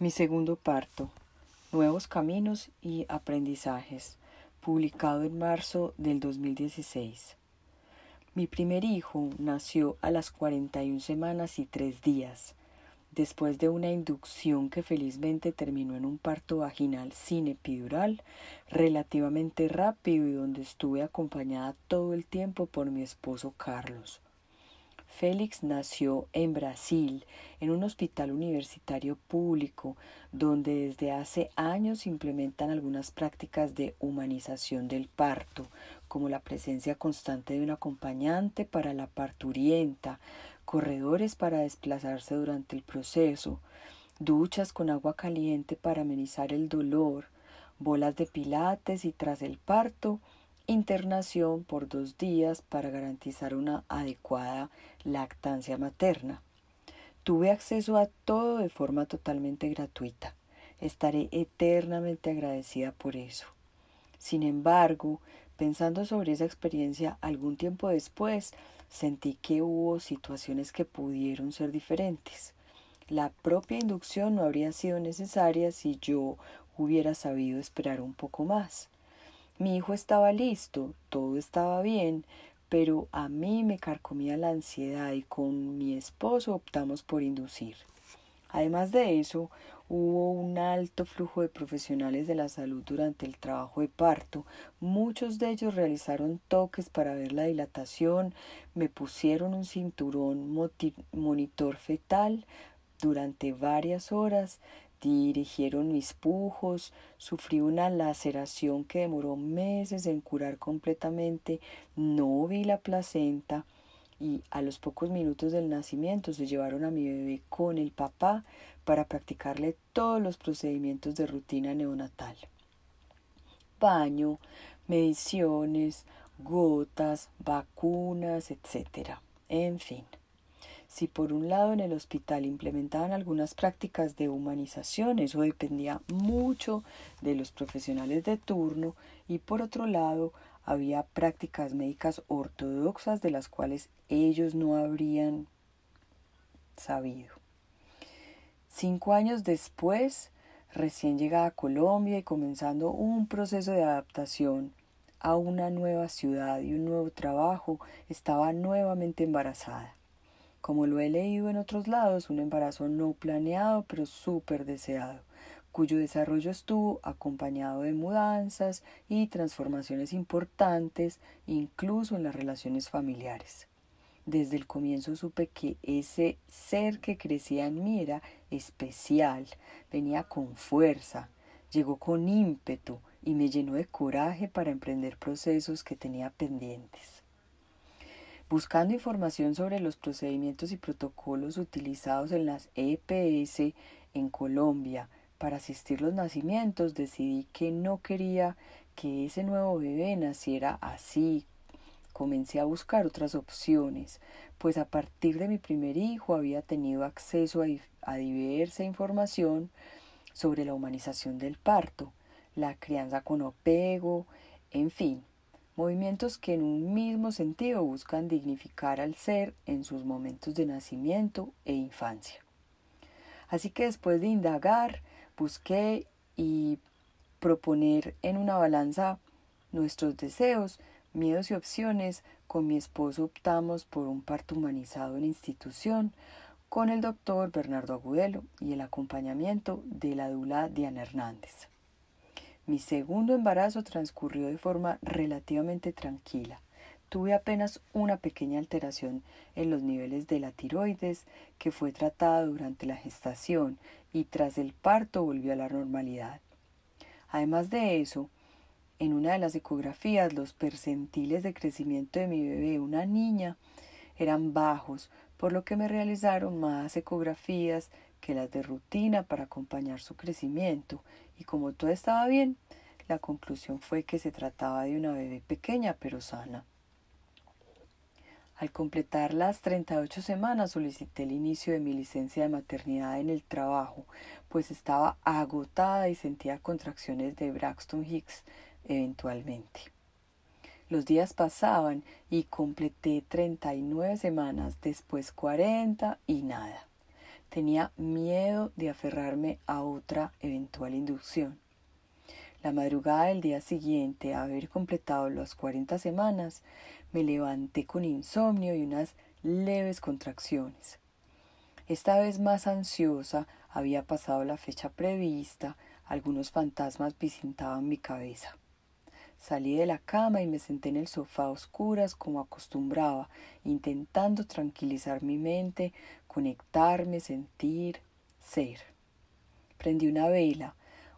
Mi segundo parto, Nuevos Caminos y Aprendizajes, publicado en marzo del 2016. Mi primer hijo nació a las 41 semanas y tres días, después de una inducción que felizmente terminó en un parto vaginal sin epidural, relativamente rápido y donde estuve acompañada todo el tiempo por mi esposo Carlos. Félix nació en Brasil, en un hospital universitario público, donde desde hace años implementan algunas prácticas de humanización del parto, como la presencia constante de un acompañante para la parturienta, corredores para desplazarse durante el proceso, duchas con agua caliente para amenizar el dolor, bolas de pilates y tras el parto, internación por dos días para garantizar una adecuada lactancia materna. Tuve acceso a todo de forma totalmente gratuita. Estaré eternamente agradecida por eso. Sin embargo, pensando sobre esa experiencia algún tiempo después, sentí que hubo situaciones que pudieron ser diferentes. La propia inducción no habría sido necesaria si yo hubiera sabido esperar un poco más. Mi hijo estaba listo, todo estaba bien, pero a mí me carcomía la ansiedad y con mi esposo optamos por inducir. Además de eso, hubo un alto flujo de profesionales de la salud durante el trabajo de parto. Muchos de ellos realizaron toques para ver la dilatación, me pusieron un cinturón monitor fetal durante varias horas, dirigieron mis pujos, sufrí una laceración que demoró meses en curar completamente, no vi la placenta y a los pocos minutos del nacimiento se llevaron a mi bebé con el papá para practicarle todos los procedimientos de rutina neonatal. Baño, mediciones, gotas, vacunas, etc. En fin. Si por un lado en el hospital implementaban algunas prácticas de humanización, eso dependía mucho de los profesionales de turno, y por otro lado había prácticas médicas ortodoxas de las cuales ellos no habrían sabido. Cinco años después, recién llegada a Colombia y comenzando un proceso de adaptación a una nueva ciudad y un nuevo trabajo, estaba nuevamente embarazada como lo he leído en otros lados, un embarazo no planeado pero súper deseado, cuyo desarrollo estuvo acompañado de mudanzas y transformaciones importantes, incluso en las relaciones familiares. Desde el comienzo supe que ese ser que crecía en mí era especial, venía con fuerza, llegó con ímpetu y me llenó de coraje para emprender procesos que tenía pendientes. Buscando información sobre los procedimientos y protocolos utilizados en las EPS en Colombia para asistir los nacimientos, decidí que no quería que ese nuevo bebé naciera así. Comencé a buscar otras opciones, pues a partir de mi primer hijo había tenido acceso a, diversa información sobre la humanización del parto, la crianza con apego, en fin, movimientos que en un mismo sentido buscan dignificar al ser en sus momentos de nacimiento e infancia. Así que después de indagar, busqué y proponer en una balanza nuestros deseos, miedos y opciones, con mi esposo optamos por un parto humanizado en institución con el doctor Bernardo Agudelo y el acompañamiento de la dula Diana Hernández. Mi segundo embarazo transcurrió de forma relativamente tranquila. Tuve apenas una pequeña alteración en los niveles de la tiroides que fue tratada durante la gestación y tras el parto volvió a la normalidad. Además de eso, en una de las ecografías los percentiles de crecimiento de mi bebé, una niña, eran bajos, por lo que me realizaron más ecografías que las de rutina para acompañar su crecimiento, y como todo estaba bien, la conclusión fue que se trataba de una bebé pequeña pero sana. Al completar las 38 semanas solicité el inicio de mi licencia de maternidad en el trabajo, pues estaba agotada y sentía contracciones de Braxton Hicks eventualmente. Los días pasaban y completé 39 semanas, después 40 y nada. Tenía miedo de aferrarme a otra eventual inducción. La madrugada del día siguiente, a haber completado las cuarenta semanas, me levanté con insomnio y unas leves contracciones. Esta vez más ansiosa, había pasado la fecha prevista, algunos fantasmas visitaban mi cabeza. Salí de la cama y me senté en el sofá a oscuras como acostumbraba, intentando tranquilizar mi mente, conectarme, sentir, ser. Prendí una vela,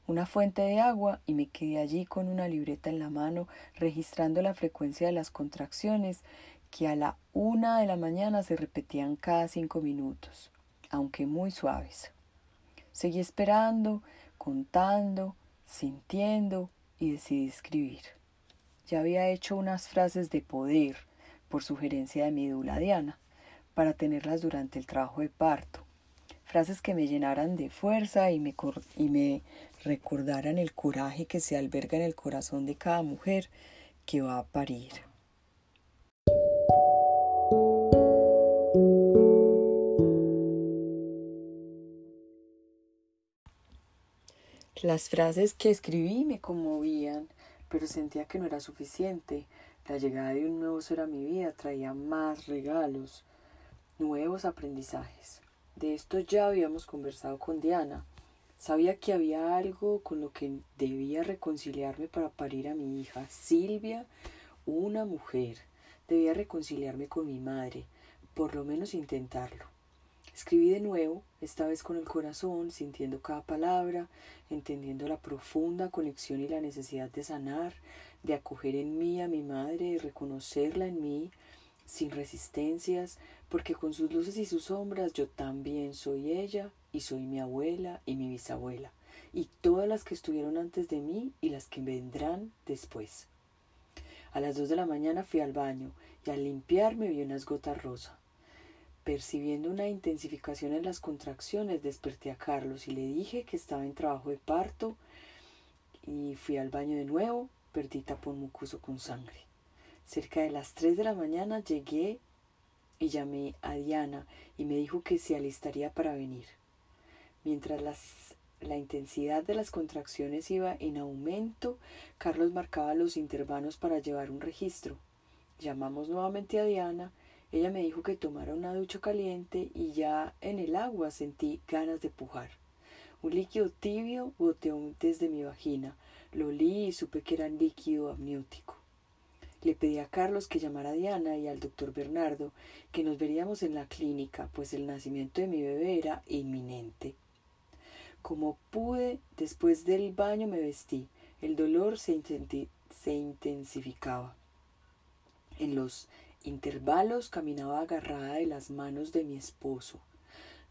una fuente de agua y me quedé allí con una libreta en la mano registrando la frecuencia de las contracciones que a la una de la mañana se repetían cada cinco minutos, aunque muy suaves. Seguí esperando, contando, sintiendo y decidí escribir. Ya había hecho unas frases de poder, por sugerencia de mi dula Diana, para tenerlas durante el trabajo de parto frases que me llenaran de fuerza y me, y me recordaran el coraje que se alberga en el corazón de cada mujer que va a parir. Las frases que escribí me conmovían, pero sentía que no era suficiente. La llegada de un nuevo ser a mi vida traía más regalos, nuevos aprendizajes. De esto ya habíamos conversado con Diana. Sabía que había algo con lo que debía reconciliarme para parir a mi hija, Silvia, una mujer. Debía reconciliarme con mi madre, por lo menos intentarlo. Escribí de nuevo, esta vez con el corazón, sintiendo cada palabra, entendiendo la profunda conexión y la necesidad de sanar, de acoger en mí a mi madre, de reconocerla en mí, sin resistencias, porque con sus luces y sus sombras yo también soy ella y soy mi abuela y mi bisabuela, y todas las que estuvieron antes de mí y las que vendrán después. A las dos de la mañana fui al baño y al limpiarme vi unas gotas rosa. Percibiendo una intensificación en las contracciones, desperté a Carlos y le dije que estaba en trabajo de parto y fui al baño de nuevo, perdí tapón mucoso con sangre. Cerca de las tres de la mañana llegué y llamé a Diana y me dijo que se alistaría para venir. Mientras la intensidad de las contracciones iba en aumento, Carlos marcaba los intervalos para llevar un registro. Llamamos nuevamente a Diana, ella me dijo que tomara una ducha caliente y ya en el agua sentí ganas de pujar. Un líquido tibio goteó desde mi vagina, lo olí y supe que era líquido amniótico. Le pedí a Carlos que llamara a Diana y al doctor Bernardo que nos veríamos en la clínica, pues el nacimiento de mi bebé era inminente. Como pude, después del baño me vestí. El dolor se, se intensificaba. En los intervalos caminaba agarrada de las manos de mi esposo.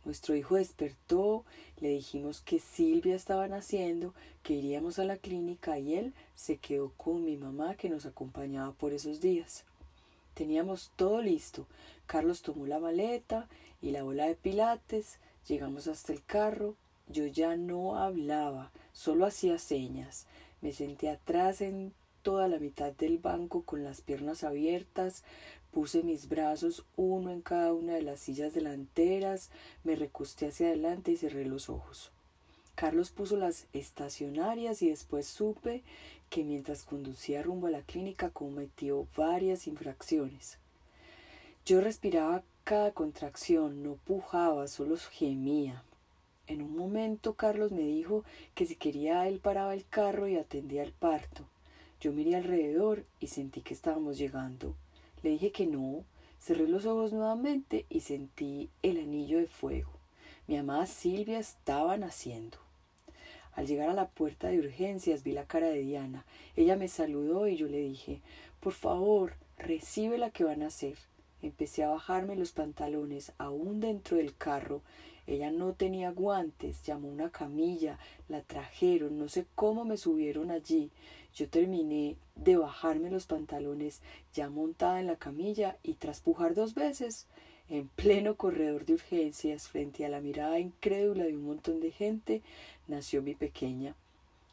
Nuestro hijo despertó, le dijimos que Silvia estaba naciendo, que iríamos a la clínica y él se quedó con mi mamá que nos acompañaba por esos días. Teníamos todo listo. Carlos tomó la maleta y la bola de pilates, llegamos hasta el carro. Yo ya no hablaba, solo hacía señas. Me senté atrás en toda la mitad del banco con las piernas abiertas, Puse mis brazos uno en cada una de las sillas delanteras, me recosté hacia adelante y cerré los ojos. Carlos puso las estacionarias y después supe que mientras conducía rumbo a la clínica cometió varias infracciones. Yo respiraba cada contracción, no pujaba, solo gemía. En un momento Carlos me dijo que si quería él paraba el carro y atendía el parto. Yo miré alrededor y sentí que estábamos llegando. Le dije que no, cerré los ojos nuevamente y sentí el anillo de fuego. Mi amada Silvia estaba naciendo. Al llegar a la puerta de urgencias vi la cara de Diana. Ella me saludó y yo le dije, por favor, recibe la que van a hacer. Empecé a bajarme los pantalones aún dentro del carro. Ella no tenía guantes, llamó una camilla, la trajeron, no sé cómo me subieron allí. Yo terminé de bajarme los pantalones ya montada en la camilla y tras pujar dos veces, en pleno corredor de urgencias, frente a la mirada incrédula de un montón de gente, nació mi pequeña.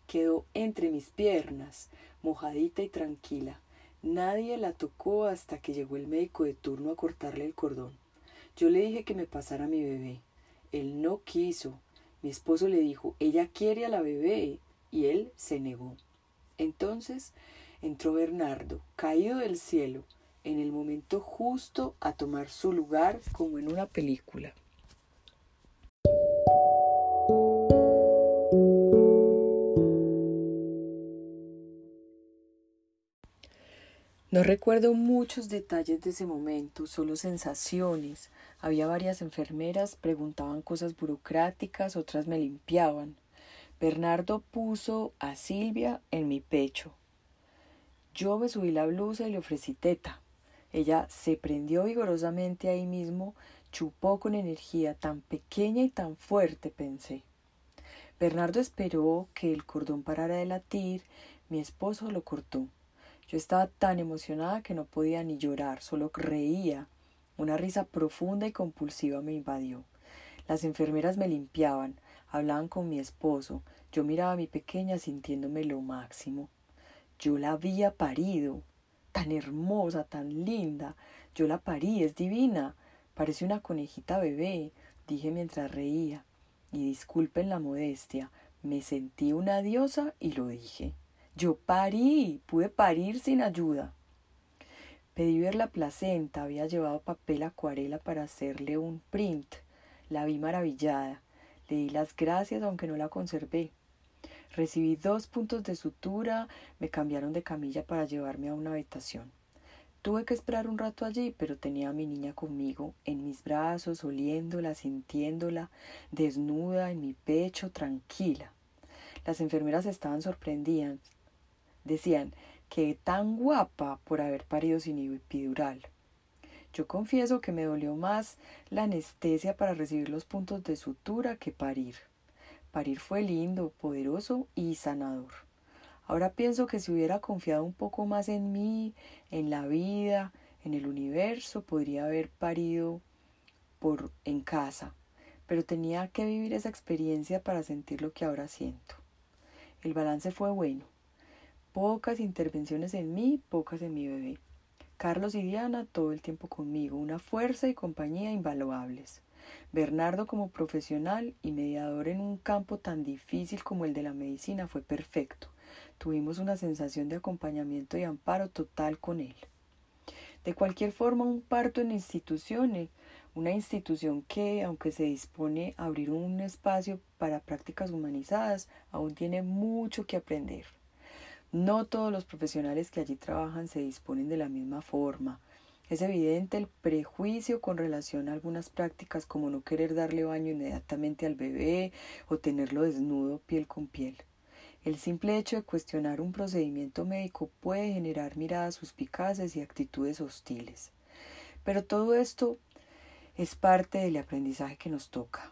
Quedó entre mis piernas, mojadita y tranquila. Nadie la tocó hasta que llegó el médico de turno a cortarle el cordón. Yo le dije que me pasara mi bebé. Él no quiso. Mi esposo le dijo, ella quiere a la bebé, y él se negó. Entonces entró Bernardo, caído del cielo, en el momento justo a tomar su lugar como en una película. No recuerdo muchos detalles de ese momento, solo sensaciones. Había varias enfermeras, preguntaban cosas burocráticas, otras me limpiaban. Bernardo puso a Silvia en mi pecho. Yo me subí la blusa y le ofrecí teta. Ella se prendió vigorosamente ahí mismo, chupó con energía tan pequeña y tan fuerte, pensé. Bernardo esperó que el cordón parara de latir, mi esposo lo cortó. Yo estaba tan emocionada que no podía ni llorar, solo reía. Una risa profunda y compulsiva me invadió. Las enfermeras me limpiaban, hablaban con mi esposo. Yo miraba a mi pequeña sintiéndome lo máximo. Yo la había parido, tan hermosa, tan linda. Yo la parí, es divina. Parece una conejita bebé, dije mientras reía. Y disculpen la modestia, me sentí una diosa y lo dije. Yo parí, pude parir sin ayuda. Pedí ver la placenta, había llevado papel acuarela para hacerle un print. La vi maravillada. Le di las gracias aunque no la conservé. Recibí dos puntos de sutura, me cambiaron de camilla para llevarme a una habitación. Tuve que esperar un rato allí, pero tenía a mi niña conmigo, en mis brazos, oliéndola, sintiéndola, desnuda, en mi pecho, tranquila. Las enfermeras estaban sorprendidas, Decían que tan guapa por haber parido sin epidural. Yo confieso que me dolió más la anestesia para recibir los puntos de sutura que parir. Parir fue lindo, poderoso y sanador. Ahora pienso que si hubiera confiado un poco más en mí, en la vida, en el universo, podría haber parido por en casa, pero tenía que vivir esa experiencia para sentir lo que ahora siento. El balance fue bueno. Pocas intervenciones en mí, pocas en mi bebé. Carlos y Diana todo el tiempo conmigo, una fuerza y compañía invaluables. Bernardo como profesional y mediador en un campo tan difícil como el de la medicina fue perfecto. Tuvimos una sensación de acompañamiento y amparo total con él. De cualquier forma, un parto en instituciones, una institución que, aunque se dispone a abrir un espacio para prácticas humanizadas, aún tiene mucho que aprender. No todos los profesionales que allí trabajan se disponen de la misma forma. Es evidente el prejuicio con relación a algunas prácticas como no querer darle baño inmediatamente al bebé o tenerlo desnudo piel con piel. El simple hecho de cuestionar un procedimiento médico puede generar miradas suspicaces y actitudes hostiles. Pero todo esto es parte del aprendizaje que nos toca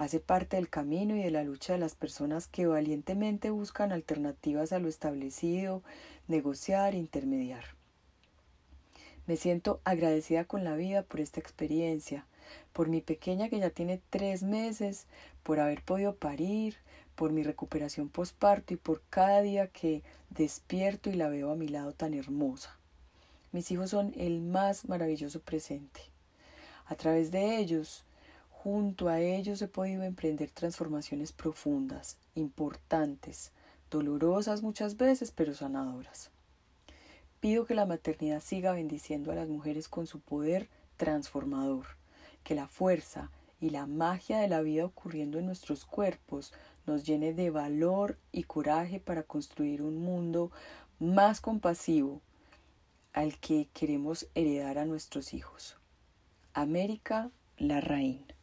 hace parte del camino y de la lucha de las personas que valientemente buscan alternativas a lo establecido, negociar, intermediar. Me siento agradecida con la vida por esta experiencia, por mi pequeña que ya tiene tres meses, por haber podido parir, por mi recuperación posparto y por cada día que despierto y la veo a mi lado tan hermosa. Mis hijos son el más maravilloso presente. A través de ellos Junto a ellos he podido emprender transformaciones profundas, importantes, dolorosas muchas veces, pero sanadoras. Pido que la maternidad siga bendiciendo a las mujeres con su poder transformador, que la fuerza y la magia de la vida ocurriendo en nuestros cuerpos nos llene de valor y coraje para construir un mundo más compasivo al que queremos heredar a nuestros hijos. América la Reina.